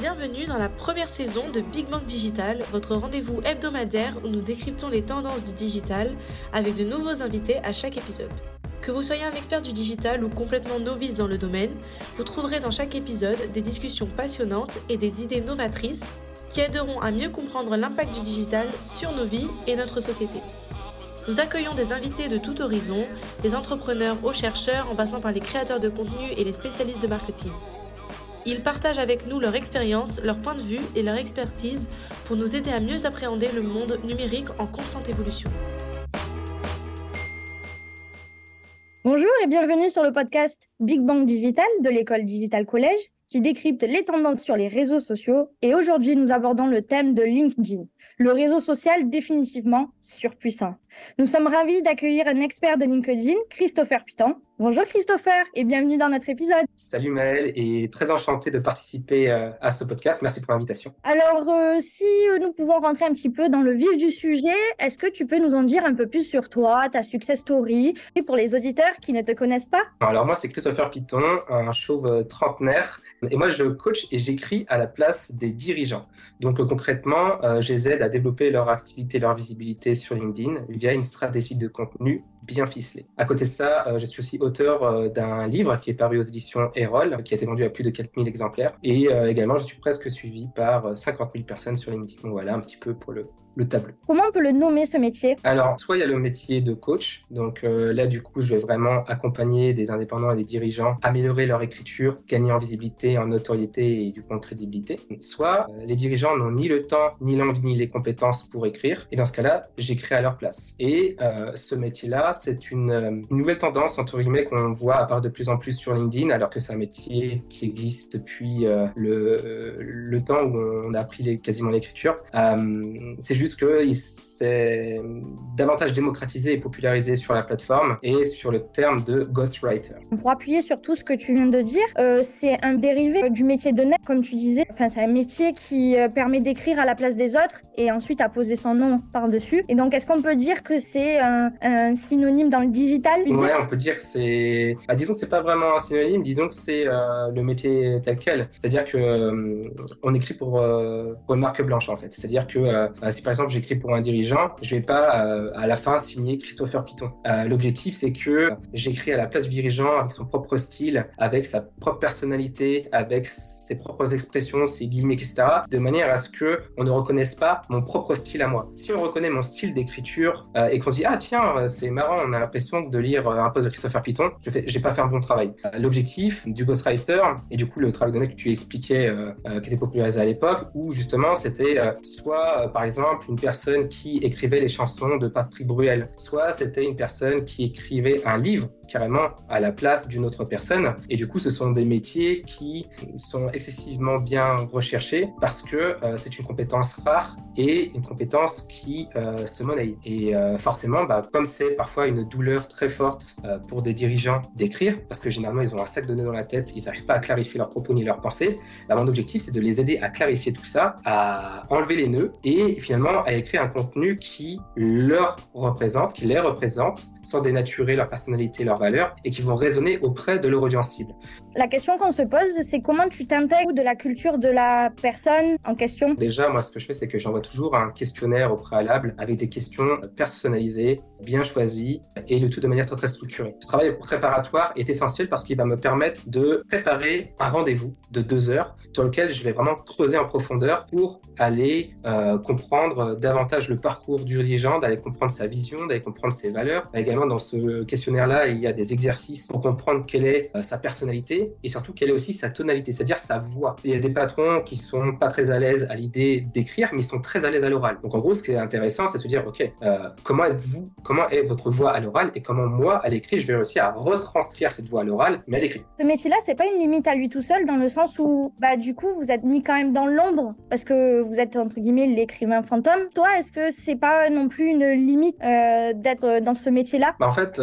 Bienvenue dans la première saison de Big Bang Digital, votre rendez-vous hebdomadaire où nous décryptons les tendances du digital avec de nouveaux invités à chaque épisode. Que vous soyez un expert du digital ou complètement novice dans le domaine, vous trouverez dans chaque épisode des discussions passionnantes et des idées novatrices qui aideront à mieux comprendre l'impact du digital sur nos vies et notre société. Nous accueillons des invités de tout horizon, des entrepreneurs aux chercheurs en passant par les créateurs de contenu et les spécialistes de marketing. Ils partagent avec nous leur expérience, leur point de vue et leur expertise pour nous aider à mieux appréhender le monde numérique en constante évolution. Bonjour et bienvenue sur le podcast Big Bang Digital de l'école Digital Collège qui décrypte les tendances sur les réseaux sociaux et aujourd'hui nous abordons le thème de LinkedIn le réseau social définitivement surpuissant. Nous sommes ravis d'accueillir un expert de LinkedIn, Christopher Piton. Bonjour Christopher et bienvenue dans notre épisode. Salut Maëlle et très enchanté de participer euh, à ce podcast. Merci pour l'invitation. Alors, euh, si nous pouvons rentrer un petit peu dans le vif du sujet, est-ce que tu peux nous en dire un peu plus sur toi, ta success story, et pour les auditeurs qui ne te connaissent pas? Alors moi, c'est Christopher Piton, un chauve euh, trentenaire, et moi je coach et j'écris à la place des dirigeants. Donc concrètement, je les aide à développer leur activité, leur visibilité sur LinkedIn via une stratégie de contenu bien ficelée. À côté de ça, euh, je suis aussi auteur euh, d'un livre qui est paru aux éditions Erol, qui a été vendu à plus de 4000 exemplaires. Et euh, également, je suis presque suivi par 50 000 personnes sur LinkedIn. Voilà un petit peu pour le, le tableau. Comment on peut le nommer ce métier? Alors, soit il y a le métier de coach, donc euh, là du coup je vais vraiment accompagner des indépendants et des dirigeants, améliorer leur écriture, gagner en visibilité, en notoriété et du coup en crédibilité. Soit euh, les dirigeants n'ont ni le temps, ni l'envie, ni les compétences pour écrire, et dans ce cas-là, j'écris à leur place. Et euh, ce métier-là, c'est une, nouvelle tendance entre guillemets qu'on voit apparaître de plus en plus sur LinkedIn, alors que c'est un métier qui existe depuis le, le temps où on a appris les, quasiment l'écriture. c'est juste qu'il s'est davantage démocratisé et popularisé sur la plateforme et sur le terme de ghostwriter. Pour appuyer sur tout ce que tu viens de dire, euh, c'est un dérivé du métier de net, comme tu disais. Enfin, c'est un métier qui euh, permet d'écrire à la place des autres et ensuite à poser son nom par-dessus. Et donc, est-ce qu'on peut dire que c'est un, synonyme dans le digital Ouais, on peut dire que c'est. Bah, disons que c'est pas vraiment un synonyme, disons que c'est euh, le métier tel quel. C'est-à-dire que on écrit pour, pour, une marque blanche en fait. C'est-à-dire que si par exemple j'écris pour un dirigeant, je vais pas euh, à la fin signer Christopher Piton. Euh, l'objectif c'est que j'écris à la place du dirigeant avec son propre style, avec sa propre personnalité, avec ses propres expressions, ses guillemets, etc. De manière à ce que on ne reconnaisse pas mon propre style à moi. Si on reconnaît mon style d'écriture euh, et qu'on se dit ah tiens c'est marrant, on a l'impression de lire un post de Christopher Piton, je j'ai pas fait un bon travail. L'objectif du ghostwriter et du coup le travail de que tu expliquais qui était popularisé à l'époque, où justement c'était soit par exemple une personne qui écrivait les chansons de Patrick Bruel, soit c'était une personne qui écrivait un livre carrément à la place d'une autre personne. Et du coup, ce sont des métiers qui sont excessivement bien recherchés parce que euh, c'est une compétence rare et une compétence qui euh, se monnaie. Et euh, forcément, bah, comme c'est parfois une douleur très forte pour des dirigeants d'écrire, parce que généralement ils ont un sac de nœuds dans la tête, ils n'arrivent pas à clarifier leurs propos ni leurs pensées, bah, mon objectif c'est de les aider à clarifier tout ça, à enlever les nœuds et finalement à écrire un contenu qui leur représente, qui les représente, sans dénaturer leur personnalité, leur et qui vont résonner auprès de leur audience cible. La question qu'on se pose, c'est comment tu t'intègres de la culture de la personne en question? Déjà, moi, ce que je fais, c'est que j'envoie toujours un questionnaire au préalable avec des questions personnalisées, bien choisies et le tout de manière très, très structurée. Ce travail préparatoire est essentiel parce qu'il va me permettre de préparer un rendez-vous de deux heures sur lequel je vais vraiment creuser en profondeur pour aller euh, comprendre davantage le parcours du dirigeant, d'aller comprendre sa vision, d'aller comprendre ses valeurs. Également, dans ce questionnaire-là, il y a des exercices pour comprendre quelle est euh, sa personnalité et surtout quelle est aussi sa tonalité, c'est-à-dire sa voix. Il y a des patrons qui sont pas très à l'aise à l'idée d'écrire, mais ils sont très à l'aise à l'oral. Donc en gros, ce qui est intéressant, c'est de se dire, ok, euh, comment êtes-vous, comment est votre voix à l'oral et comment moi, à l'écrit, je vais réussir à retranscrire cette voix à l'oral, mais à l'écrit. Ce métier-là, c'est pas une limite à lui tout seul, dans le sens où, bah, du coup, vous êtes mis quand même dans l'ombre parce que vous êtes entre guillemets l'écrivain fantôme. Toi, est-ce que c'est pas non plus une limite euh, d'être dans ce métier-là? Bah, En fait,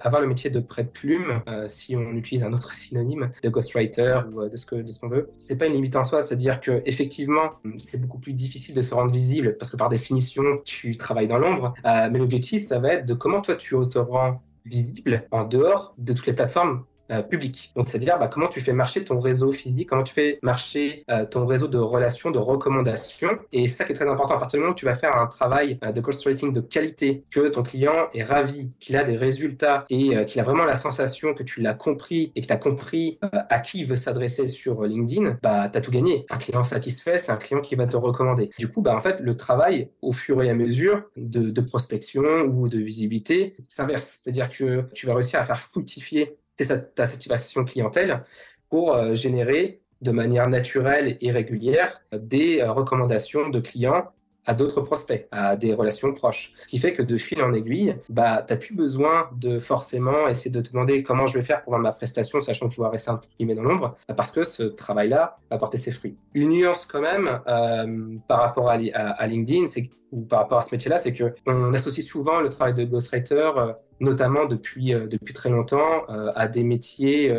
avoir le métier de prête-plume, euh, si on utilise un autre synonyme de ghostwriter ou euh, de ce que de ce qu'on veut, c'est pas une limite en soi, c'est-à-dire que effectivement, c'est beaucoup plus difficile de se rendre visible parce que par définition, tu travailles dans l'ombre. Euh, mais l'objectif, ça va être de comment toi tu te rends visible en dehors de toutes les plateformes public. Donc, c'est-à-dire bah, comment tu fais marcher ton réseau physique, comment tu fais marcher ton réseau de relations, de recommandations. Et ça qui est très important. À partir du moment où tu vas faire un travail de ghostwriting de qualité, que ton client est ravi, qu'il a des résultats et qu'il a vraiment la sensation que tu l'as compris et que tu as compris à qui il veut s'adresser sur LinkedIn, bah, tu as tout gagné. Un client satisfait, c'est un client qui va te recommander. Du coup, bah, en fait, le travail, au fur et à mesure de, prospection ou de visibilité, s'inverse. C'est-à-dire que tu vas réussir à faire fructifier ta satisfaction clientèle pour euh, générer de manière naturelle et régulière des euh, recommandations de clients à d'autres prospects, à des relations proches. Ce qui fait que de fil en aiguille, bah, tu n'as plus besoin de forcément essayer de te demander comment je vais faire pour vendre ma prestation, sachant que tu vas rester un petit dans l'ombre, parce que ce travail-là va porter ses fruits. Une nuance quand même euh, par rapport à, à LinkedIn, c'est par rapport à ce métier-là, c'est que on associe souvent le travail de ghostwriter, euh, notamment depuis euh, depuis très longtemps, euh, à des métiers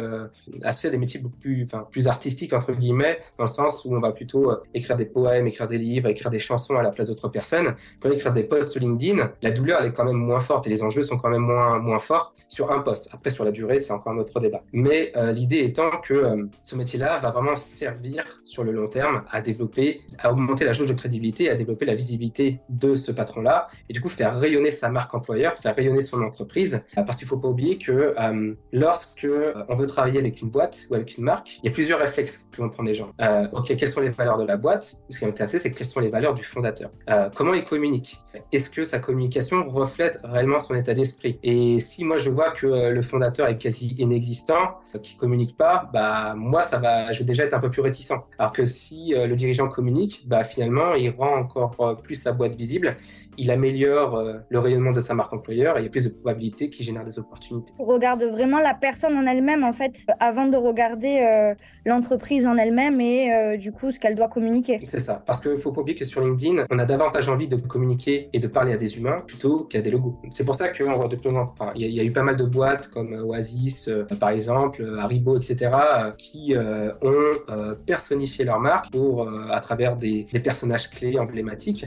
associés à des métiers beaucoup plus plus artistiques entre guillemets, dans le sens où on va plutôt écrire des poèmes, écrire des livres, écrire des chansons à la place d'autres personnes. Pour écrire des posts sur LinkedIn, la douleur est quand même moins forte et les enjeux sont quand même moins moins forts sur un post. Après sur la durée, c'est encore un autre débat. Mais l'idée étant que ce métier-là va vraiment servir sur le long terme à développer, à augmenter la jauge de crédibilité, à développer la visibilité de ce patron-là et du coup faire rayonner sa marque employeur, faire rayonner son entreprise. Euh, parce qu'il faut pas oublier que euh, lorsque euh, on veut travailler avec une boîte ou avec une marque, il y a plusieurs réflexes que vont prendre les gens. ok, quelles sont les valeurs de la boîte? Ce qui m'intéresse, c'est quelles sont les valeurs du fondateur. comment il communique? Est-ce que sa communication reflète réellement son état d'esprit? Et si moi je vois que le fondateur est quasi inexistant, qui communique pas, bah moi ça va, je vais déjà être un peu plus réticent. Alors que si le dirigeant communique, bah finalement il rend encore plus sa boîte visible, il améliore euh, le rayonnement de sa marque employeur et il y a plus de probabilités qu'il génère des opportunités. On regarde vraiment la personne en elle-même, en fait, avant de regarder euh, l'entreprise en elle-même et euh, du coup ce qu'elle doit communiquer. C'est ça, parce qu'il faut pas oublier que sur LinkedIn, on a davantage envie de communiquer et de parler à des humains plutôt qu'à des logos. C'est pour ça qu'on voit de plus enfin, il y, a eu pas mal de boîtes comme Oasis, par exemple, Haribo, etc., qui ont personnifié leur marque pour, à travers des, des personnages clés emblématiques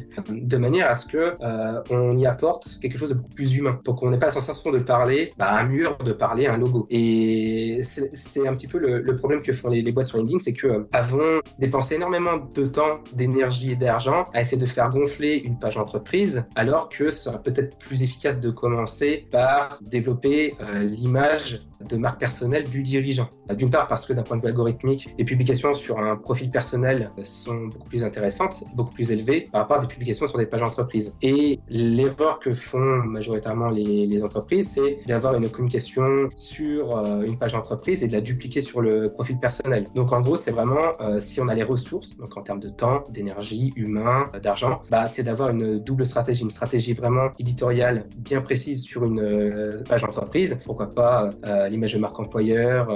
de manière à ce que euh, on y apporte quelque chose de beaucoup plus humain, pour qu'on n'ait pas la sensation de parler bah, un mur, de parler un logo. Et c'est un petit peu le, problème que font les, boîtes sur LinkedIn, c'est que euh, dépensé énormément de temps, d'énergie et d'argent à essayer de faire gonfler une page entreprise, alors que ce serait peut-être plus efficace de commencer par développer euh, l'image de marque personnelle du dirigeant. D'une part parce que d'un point de vue algorithmique, les publications sur un profil personnel sont beaucoup plus intéressantes, beaucoup plus élevées par rapport à des publications sur des pages entreprises. Et l'erreur que font majoritairement les, entreprises, c'est d'avoir une communication sur euh, une page d'entreprise et de la dupliquer sur le profil personnel. Donc en gros, c'est vraiment euh, si on a les ressources, donc en termes de temps, d'énergie, humain, d'argent, bah, c'est d'avoir une double stratégie, une stratégie vraiment éditoriale bien précise sur une euh, page d'entreprise. Pourquoi pas l'image de marque employeur,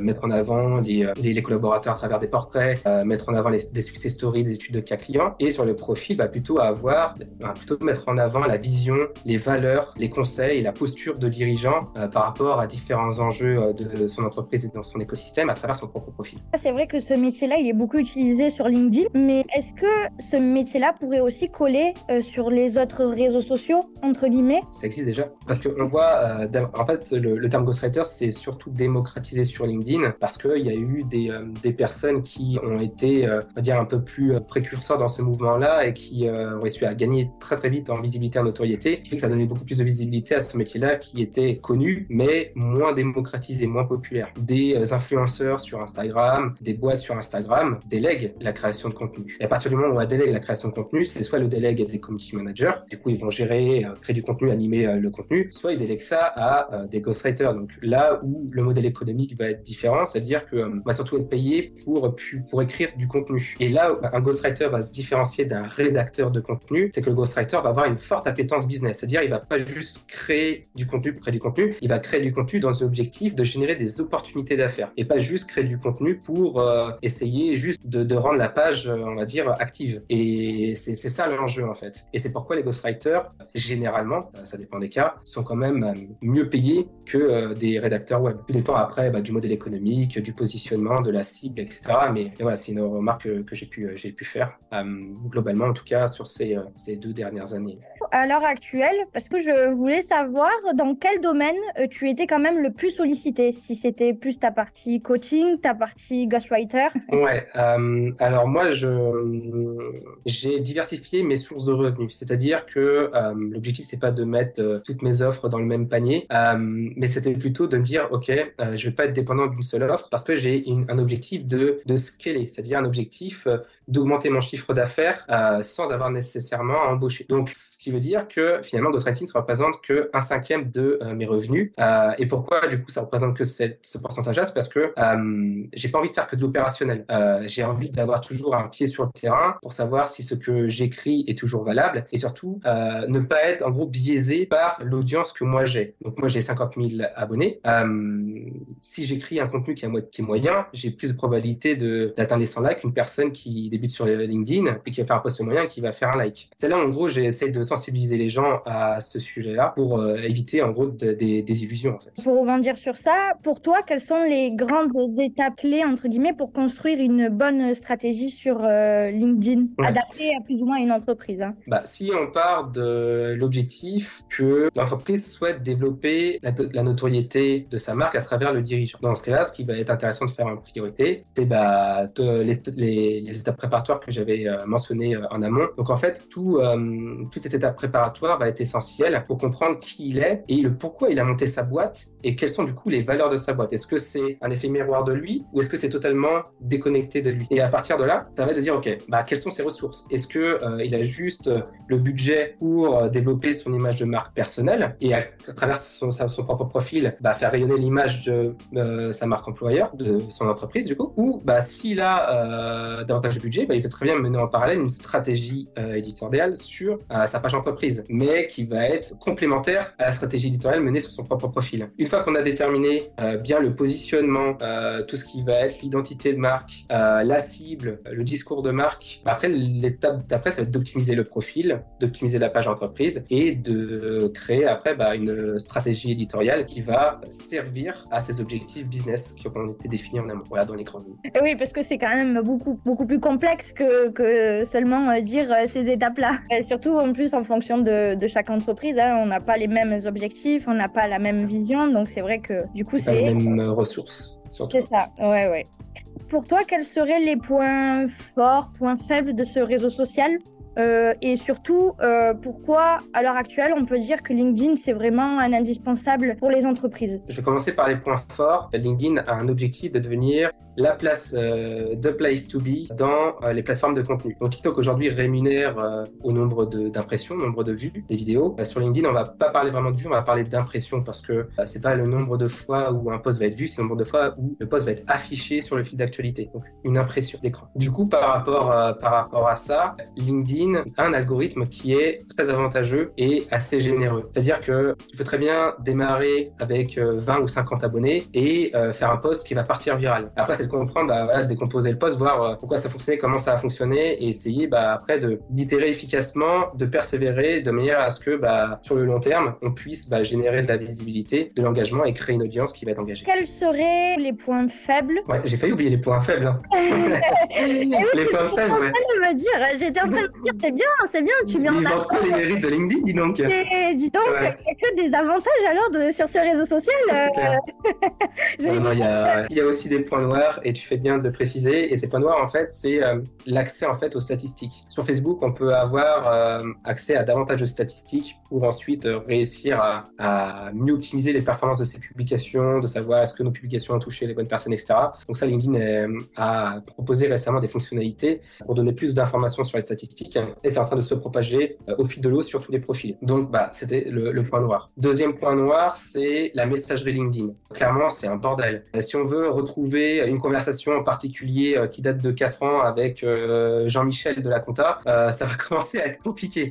mettre en avant les, les, collaborateurs à travers des portraits, mettre en avant les, des success stories, des études de cas clients. Et sur le profil, bah, plutôt avoir plutôt mettre en avant la vision, les valeurs, les conseils et la posture de dirigeant euh, par rapport à différents enjeux euh, de son entreprise et dans son écosystème à travers son propre profil. C'est vrai que ce métier-là, il est beaucoup utilisé sur LinkedIn, mais est-ce que ce métier-là pourrait aussi coller euh, sur les autres réseaux sociaux, entre guillemets? Ça existe déjà. Parce qu'on voit, en fait, le, terme ghostwriter, c'est surtout démocratisé sur LinkedIn parce qu'il y a eu des, des, personnes qui ont été, on va dire, un peu plus précurseurs dans ce mouvement-là et qui ont réussi à gagner très très vite en visibilité, en notoriété, qui fait que ça donnait beaucoup plus de visibilité à ce métier-là qui était connu, mais moins démocratisé, moins populaire. Des euh, influenceurs sur Instagram, des boîtes sur Instagram délèguent la création de contenu. Et à partir du moment où on délègue la création de contenu, c'est soit le délègue des community managers, du coup ils vont gérer, euh, créer du contenu, animer euh, le contenu, soit ils délèguent ça à des ghostwriters. Donc là où le modèle économique va être différent, c'est-à-dire qu'on va surtout être payé pour, pour écrire du contenu. Et là, un ghostwriter va se différencier d'un rédacteur de contenu, c'est que le ghostwriter va avoir une forte appétence business. C'est-à-dire, il va pas juste créer du contenu pour créer du contenu, il va créer du contenu dans l'objectif de générer des opportunités d'affaires et pas juste créer du contenu pour euh, essayer juste de, rendre la page, euh, on va dire, active. Et c'est ça l'enjeu en fait. Et c'est pourquoi les ghostwriters, généralement, ça dépend des cas, sont quand même euh, mieux payés que des rédacteurs web. Tout dépend après bah, du modèle économique, du positionnement, de la cible, etc. Mais, voilà, c'est une remarque que, j'ai pu, j'ai pu faire globalement, en tout cas, sur ces, ces deux dernières années. À l'heure actuelle, parce que je voulais savoir dans quel domaine euh, tu étais quand même le plus sollicité, si c'était plus ta partie coaching, ta partie ghostwriter. Ouais, euh, alors moi, j'ai diversifié mes sources de revenus, c'est-à-dire que euh, l'objectif, c'est pas de mettre toutes mes offres dans le même panier, mais c'était plutôt de me dire, OK, je vais pas être dépendant d'une seule offre parce que j'ai un objectif de, de scaler, c'est-à-dire un objectif d'augmenter mon chiffre d'affaires sans avoir nécessairement à embaucher. Donc, ce qui veut dire que finalement, Ghostwriting ne représente que un cinquième de euh, mes revenus. Euh, et pourquoi, du coup, ça représente que ce pourcentage-là? C'est parce que euh, j'ai pas envie de faire que de l'opérationnel. Euh, j'ai envie d'avoir toujours un pied sur le terrain pour savoir si ce que j'écris est toujours valable et surtout ne pas être en gros biaisé par l'audience que moi j'ai. Donc, moi, j'ai 50 000 abonnés. si j'écris un contenu qui est, qui est moyen, j'ai plus de probabilité d'atteindre les 100 likes qu'une personne qui débute sur LinkedIn et qui va faire un post moyen et qui va faire un like. C'est là, en gros, j'essaie de sensibiliser les gens à ce sujet-là pour euh, éviter en gros des. En fait. Pour rebondir sur ça, pour toi, quelles sont les grandes étapes clés entre guillemets pour construire une bonne stratégie sur euh, LinkedIn, adaptée à plus ou moins une entreprise hein? Bah, Si on part de l'objectif que l'entreprise souhaite développer la, notoriété de sa marque à travers le dirigeant. Dans ce cas-là, ce qui va être intéressant de faire en priorité, c'est bah, les, les, étapes préparatoires que j'avais euh, mentionnées en amont. Donc en fait, tout, toute cette étape préparatoire va être essentielle pour comprendre qui il est et pourquoi il a monté sa boîte et quelles sont du coup les valeurs de sa boîte. Est-ce que c'est un effet miroir de lui ou est-ce que c'est totalement déconnecté de lui? Et à partir de là, ça va de dire ok, bah quelles sont ses ressources? Est-ce que euh, il a juste le budget pour euh, développer son image de marque personnelle et à, travers son, propre profil, bah, faire rayonner l'image de euh, sa marque employeur, de son entreprise du coup? Ou bah s'il a davantage de budget, bah, il peut très bien mener en parallèle une stratégie éditoriale sur sa page entreprise, mais qui va être complémentaire à la stratégie éditoriale menée sur son propre profil. Une fois qu'on a déterminé euh, bien le positionnement, euh, tout ce qui va être l'identité de marque, euh, la cible, le discours de marque, après l'étape d'après, ça va être d'optimiser le profil, d'optimiser la page entreprise et de créer après bah, une stratégie éditoriale qui va servir à ces objectifs business qui ont été définis en amont, voilà, dans les lignes. Oui, parce que c'est quand même beaucoup, beaucoup plus complexe que, que seulement dire ces étapes-là. surtout en plus en fonction de, de chaque entreprise. Hein. On n'a pas les mêmes objectifs, on n'a pas la même vision. Donc c'est vrai que du coup, c'est. les mêmes euh, ressources. C'est ça, ouais, ouais. Pour toi, quels seraient les points forts, points faibles de ce réseau social? Euh, et surtout, euh, pourquoi à l'heure actuelle, on peut dire que LinkedIn, c'est vraiment un indispensable pour les entreprises? Je vais commencer par les points forts. LinkedIn a un objectif de devenir la place euh, de place to be dans euh, les plateformes de contenu. Donc TikTok aujourd'hui rémunère euh, au nombre d'impressions, nombre de vues des vidéos. sur LinkedIn, on va pas parler vraiment de vues, on va parler d'impressions parce que c'est pas le nombre de fois où un post va être vu, c'est le nombre de fois où le post va être affiché sur le fil d'actualité. Donc une impression d'écran. Du coup, par rapport par rapport à ça, LinkedIn a un algorithme qui est très avantageux et assez généreux. C'est-à-dire que tu peux très bien démarrer avec 20 ou 50 abonnés et faire un post qui va partir viral. Après, c'est comprendre, bah, décomposer le poste, voir euh, pourquoi ça fonctionnait, comment ça a fonctionné, et essayer bah, après de d'itérer efficacement, de persévérer de manière à ce que bah, sur le long terme, on puisse générer de la visibilité, de l'engagement et créer une audience qui va être engagée. Quels seraient les points faibles? Ouais, j'ai failli oublier les points faibles. Hein. les points faibles, ouais. J'étais en train de me dire, c'est bien, c'est bien, tu mets en avant. les mérites de LinkedIn, dis donc. Et, dis donc, il n'y a que des avantages alors de, sur ce réseau social. il y, y, a aussi des points noirs et tu fais bien de le préciser. Et ces points noirs, en fait, c'est euh, l'accès en fait aux statistiques. Sur Facebook, on peut avoir euh, accès à davantage de statistiques pour ensuite euh, réussir à, mieux optimiser les performances de ces publications, de savoir est-ce que nos publications ont touché les bonnes personnes, etc. Donc ça, LinkedIn a proposé récemment des fonctionnalités pour donner plus d'informations sur les statistiques est en train de se propager au fil de l'eau sur tous les profils. Donc, bah, c'était le, point noir. Deuxième point noir, c'est la messagerie LinkedIn. Clairement, c'est un bordel. Si on veut retrouver une conversation en particulier euh, qui date de 4 ans avec euh, Jean-Michel de la Compta, euh, ça va commencer à être compliqué.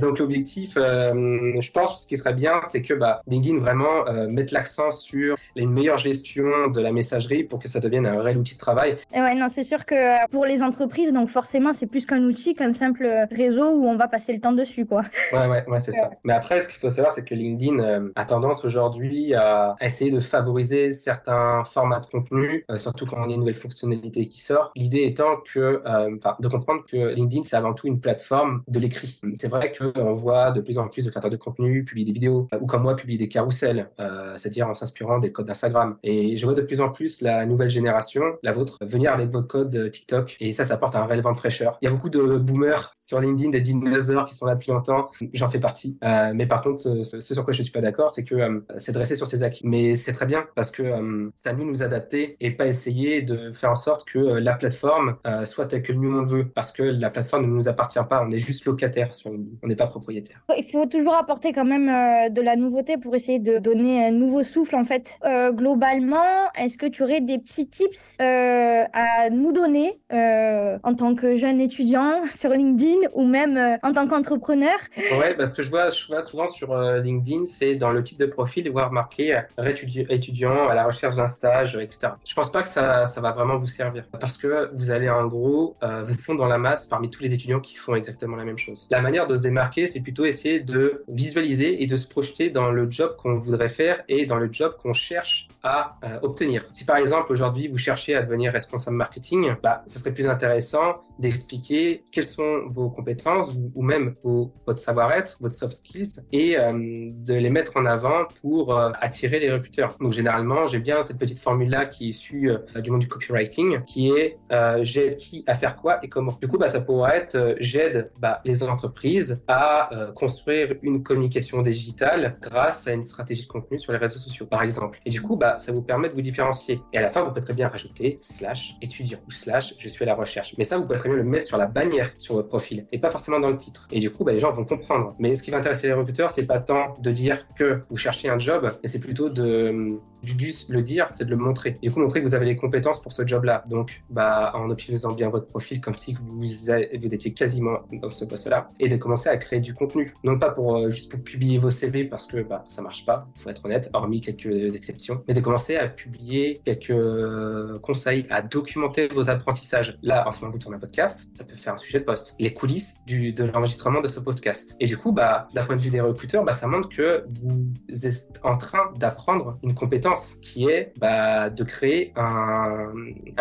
donc l'objectif, je pense, ce qui serait bien, c'est que bah, LinkedIn vraiment mette l'accent sur une meilleure gestion de la messagerie pour que ça devienne un réel outil de travail. Et ouais, non, c'est sûr que pour les entreprises, donc forcément, c'est plus qu'un outil, qu'un simple réseau où on va passer le temps dessus, quoi. Ouais, ouais, ouais c'est ça. Mais après, ce qu'il faut savoir, c'est que LinkedIn euh, a tendance aujourd'hui à essayer de favoriser certains formats de contenu, euh, surtout quand on a une nouvelle fonctionnalité qui sort. L'idée étant que, euh, de comprendre que LinkedIn, c'est avant tout une plateforme de l'écrit. C'est vrai qu'on voit de plus en plus de créateurs de contenu publier des vidéos, ou comme moi, publier des carousels, c'est-à-dire en s'inspirant des codes d'Instagram. Et je vois de plus en plus la nouvelle génération, la vôtre, venir avec votre code TikTok. Et ça, ça apporte un réel vent de fraîcheur. Il y a beaucoup de boomers sur LinkedIn, des dinosaures qui sont là depuis longtemps. J'en fais partie. Euh, mais par contre, ce, sur quoi je suis pas d'accord, c'est que euh, c'est de rester sur ses acquis. Mais c'est très bien parce que euh, ça nous nous adapter et pas essayer de faire en sorte que la plateforme soit telle que nous on veut. Parce que la plateforme ne nous appartient pas. On est juste locataire sur LinkedIn. On n'est pas propriétaire. Il faut toujours apporter quand même de la nouveauté pour essayer de donner un nouveau souffle en fait. globalement, est-ce que tu aurais des petits tips à nous donner en tant que jeune étudiant sur LinkedIn ou même en tant qu'entrepreneur Ouais, parce que je vois, souvent sur euh, LinkedIn, c'est dans le titre de profil, voir marqué euh, étudiant à la recherche d'un stage, etc. Je pense pas que ça, va vraiment vous servir parce que vous allez en gros euh, vous fondre dans la masse parmi tous les étudiants qui font exactement la même chose. La manière de se démarquer, c'est plutôt essayer de visualiser et de se projeter dans le job qu'on voudrait faire et dans le job qu'on cherche à obtenir. Si par exemple aujourd'hui vous cherchez à devenir responsable marketing, bah, ça serait plus intéressant d'expliquer quelles sont vos compétences ou, même vos, votre savoir-être, votre soft skills et euh, de les mettre en avant pour euh, attirer les recruteurs. Donc généralement, j'ai bien cette petite formule-là qui est issue euh, du monde du copywriting, qui est j'aide qui à faire quoi et comment. Du coup, bah, ça pourrait être j'aide bah, les entreprises à construire une communication digitale grâce à une stratégie de contenu sur les réseaux sociaux, par exemple. Et du coup, bah, ça vous permet de vous différencier. Et à la fin, vous pouvez très bien rajouter slash étudiant ou slash je suis à la recherche. Mais ça, vous pouvez très le mettre sur la bannière sur votre profil et pas forcément dans le titre. Et du coup, bah, les gens vont comprendre. Mais ce qui va intéresser les recruteurs, c'est pas tant de dire que vous cherchez un job, mais c'est plutôt de du le dire, c'est de le montrer. Du coup, montrer que vous avez les compétences pour ce job-là. Donc, bah, en optimisant bien votre profil, comme si vous, vous étiez quasiment dans ce poste-là, et de commencer à créer du contenu. Non pas pour euh, juste pour publier vos CV parce que bah, ça marche pas, faut être honnête, hormis quelques exceptions, mais de commencer à publier quelques euh, conseils, à documenter votre apprentissage. Là, en ce moment, vous tournez un podcast, ça peut faire un sujet de poste. Les coulisses du, de l'enregistrement de ce podcast. Et du coup, bah, d'un point de vue des recruteurs, bah, ça montre que vous êtes en train d'apprendre une compétence qui est bah, de créer un,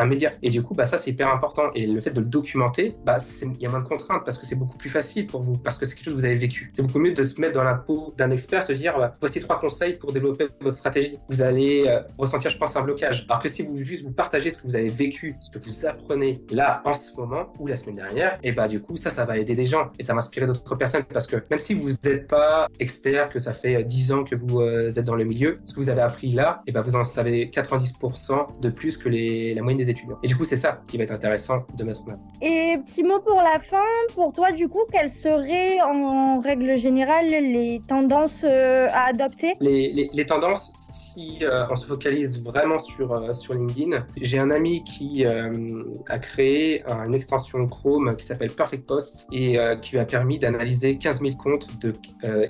média. Et du coup, bah, ça, c'est hyper important. Et le fait de le documenter, bah, il y a moins de contraintes parce que c'est beaucoup plus facile pour vous, parce que c'est quelque chose que vous avez vécu. C'est beaucoup mieux de se mettre dans la peau d'un expert, se dire, bah, voici trois conseils pour développer votre stratégie. Vous allez euh, ressentir, je pense, un blocage. Alors que si vous juste vous partagez ce que vous avez vécu, ce que vous apprenez là, en ce moment, ou la semaine dernière, et bah, du coup, ça, ça va aider des gens et ça va inspirer d'autres personnes parce que même si vous n'êtes pas expert, que ça fait 10 ans que vous euh, êtes dans le milieu, ce que vous avez appris là, et ben vous en savez 90% de plus que les, la moyenne des étudiants. Et du coup, c'est ça qui va être intéressant de mettre en avant. Et petit mot pour la fin, pour toi, du coup, quelles seraient en règle générale les tendances euh, à adopter? Les, les, les tendances, euh, on se focalise vraiment sur, euh, sur LinkedIn, j'ai un ami qui a créé une extension Chrome qui s'appelle Perfect Post et qui a permis d'analyser 15 000 comptes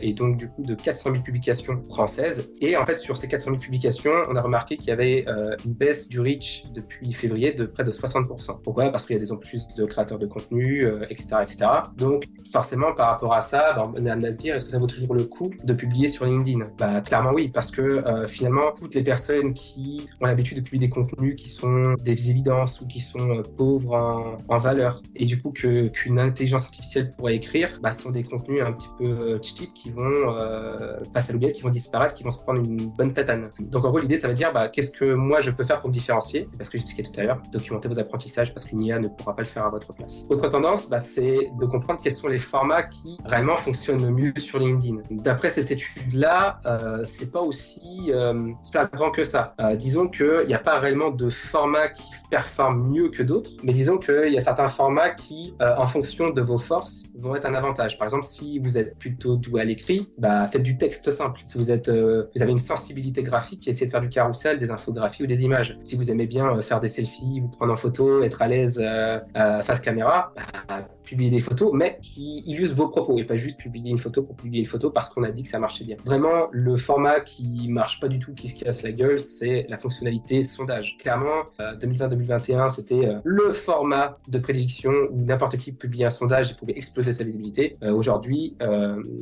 et donc du coup de 400 000 publications françaises. Et en fait, sur ces 400 000 publications, on a remarqué qu'il y avait euh, une baisse du reach depuis février de près de 60%. Pourquoi? Parce qu'il y a des en plus de créateurs de contenu, etc., euh, etc. Donc, forcément, par rapport à ça, bah, on est amené à se dire, est-ce que ça vaut toujours le coup de publier sur LinkedIn? Bah, clairement oui, parce que euh, toutes les personnes qui ont l'habitude de publier des contenus qui sont des évidences ou qui sont pauvres en, valeur, et du coup que qu'une intelligence artificielle pourrait écrire, bah, sont des contenus un petit peu cheap qui vont passer à l'oubliette, qui vont disparaître, qui vont se prendre une bonne tatane. Donc en gros, l'idée, ça veut dire bah, qu'est-ce que moi je peux faire pour me différencier? Parce que j'expliquais tout à l'heure, documenter vos apprentissages parce qu'une IA ne pourra pas le faire à votre place. Autre tendance, bah, c'est de comprendre quels sont les formats qui réellement fonctionnent le mieux sur LinkedIn. D'après cette étude-là, euh, c'est pas aussi euh, flagrant que ça. Euh, disons qu'il n'y a pas réellement de format qui performe mieux que d'autres, mais disons qu'il y a certains formats qui, euh, en fonction de vos forces, vont être un avantage. Par exemple, si vous êtes plutôt doué à l'écrit, bah, faites du texte simple. Si vous êtes, vous avez une sensibilité graphique, essayez de faire du carrousel, des infographies ou des images. Si vous aimez bien euh, faire des selfies, vous prendre en photo, être à l'aise euh, face caméra, bah, publier des photos, mais qui illustrent vos propos et pas juste publier une photo pour publier une photo parce qu'on a dit que ça marchait bien. Vraiment, le format qui marche pas du tout tout qui se casse la gueule, c'est la fonctionnalité sondage. Clairement, 2020-2021, c'était le format de prédiction où n'importe qui publiait un sondage et pouvait exploser sa visibilité. Aujourd'hui,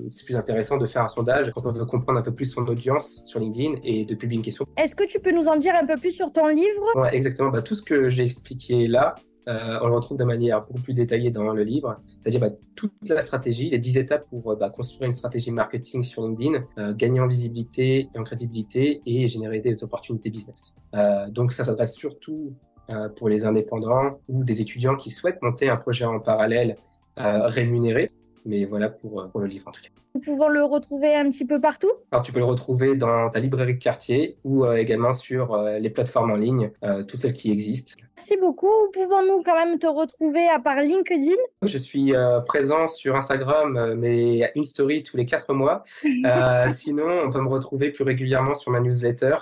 c'est plus intéressant de faire un sondage quand on veut comprendre un peu plus son audience sur LinkedIn et de publier une question. Est-ce que tu peux nous en dire un peu plus sur ton livre? Ouais, exactement. Bah, tout ce que j'ai expliqué là, euh, on le retrouve de manière beaucoup plus détaillée dans le livre, c'est-à-dire bah, toute la stratégie, les 10 étapes pour euh, bah, construire une stratégie marketing sur LinkedIn, euh, gagner en visibilité et en crédibilité et générer des opportunités business. donc ça s'adresse surtout pour les indépendants ou des étudiants qui souhaitent monter un projet en parallèle rémunéré. Mais voilà pour, pour le livre en tout cas. Pouvons le retrouver un petit peu partout? Alors, tu peux le retrouver dans ta librairie de quartier ou euh, également sur euh, les plateformes en ligne, euh, toutes celles qui existent. Merci beaucoup. Pouvons-nous quand même te retrouver à part LinkedIn? Je suis présent sur Instagram, mais une story tous les quatre mois. sinon, on peut me retrouver plus régulièrement sur ma newsletter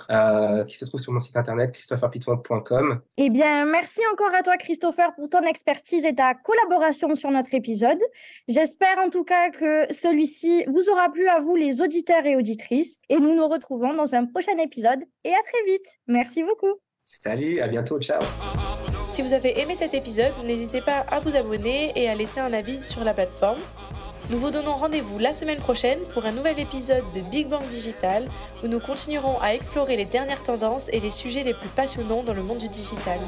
qui se trouve sur mon site internet christopherpiton.com. Eh bien, merci encore à toi, Christopher, pour ton expertise et ta collaboration sur notre épisode. J'espère en tout cas que celui-ci vous aura plu à vous les auditeurs et auditrices. Et nous nous retrouvons dans un prochain épisode. Et à très vite. Merci beaucoup. Salut, à bientôt, ciao. Si vous avez aimé cet épisode, n'hésitez pas à vous abonner et à laisser un avis sur la plateforme. Nous vous donnons rendez-vous la semaine prochaine pour un nouvel épisode de Big Bang Digital où nous continuerons à explorer les dernières tendances et les sujets les plus passionnants dans le monde du digital.